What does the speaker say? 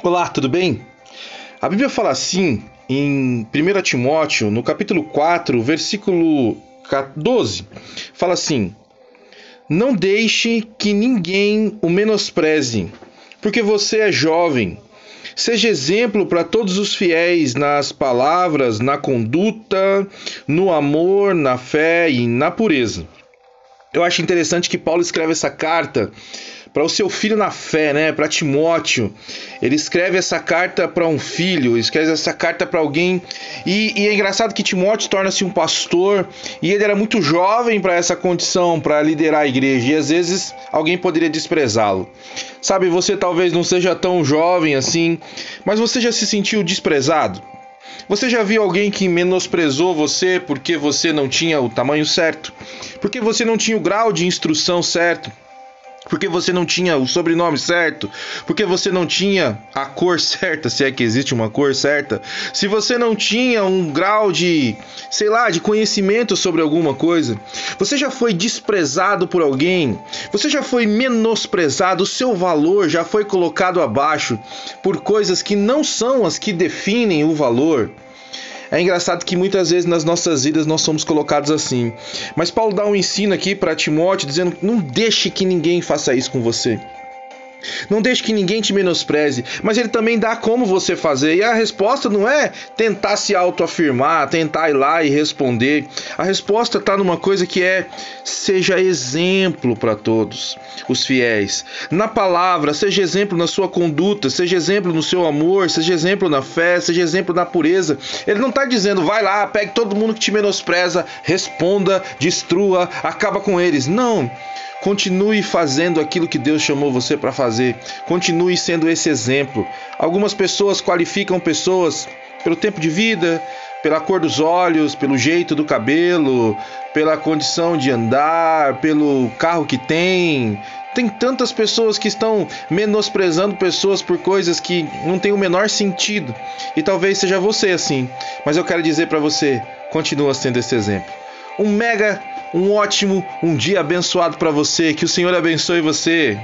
Olá, tudo bem? A Bíblia fala assim em 1 Timóteo, no capítulo 4, versículo 12, fala assim: Não deixe que ninguém o menospreze, porque você é jovem. Seja exemplo para todos os fiéis nas palavras, na conduta, no amor, na fé e na pureza. Eu acho interessante que Paulo escreve essa carta para o seu filho na fé, né? Para Timóteo. Ele escreve essa carta para um filho, escreve essa carta para alguém. E, e, é engraçado que Timóteo torna-se um pastor e ele era muito jovem para essa condição, para liderar a igreja. E às vezes alguém poderia desprezá-lo. Sabe, você talvez não seja tão jovem assim, mas você já se sentiu desprezado? Você já viu alguém que menosprezou você porque você não tinha o tamanho certo? Porque você não tinha o grau de instrução certo? Porque você não tinha o sobrenome certo, porque você não tinha a cor certa, se é que existe uma cor certa, se você não tinha um grau de, sei lá, de conhecimento sobre alguma coisa, você já foi desprezado por alguém, você já foi menosprezado, o seu valor já foi colocado abaixo por coisas que não são as que definem o valor. É engraçado que muitas vezes nas nossas vidas nós somos colocados assim. Mas Paulo dá um ensino aqui para Timóteo dizendo: não deixe que ninguém faça isso com você. Não deixe que ninguém te menospreze, mas ele também dá como você fazer. E a resposta não é tentar se autoafirmar, tentar ir lá e responder. A resposta está numa coisa que é: seja exemplo para todos os fiéis. Na palavra, seja exemplo na sua conduta, seja exemplo no seu amor, seja exemplo na fé, seja exemplo na pureza. Ele não está dizendo, vai lá, pegue todo mundo que te menospreza, responda, destrua, acaba com eles. Não. Continue fazendo aquilo que Deus chamou você para fazer. Continue sendo esse exemplo. Algumas pessoas qualificam pessoas pelo tempo de vida, pela cor dos olhos, pelo jeito do cabelo, pela condição de andar, pelo carro que tem. Tem tantas pessoas que estão menosprezando pessoas por coisas que não têm o menor sentido. E talvez seja você assim. Mas eu quero dizer para você, continua sendo esse exemplo. Um mega um ótimo, um dia abençoado para você. Que o Senhor abençoe você.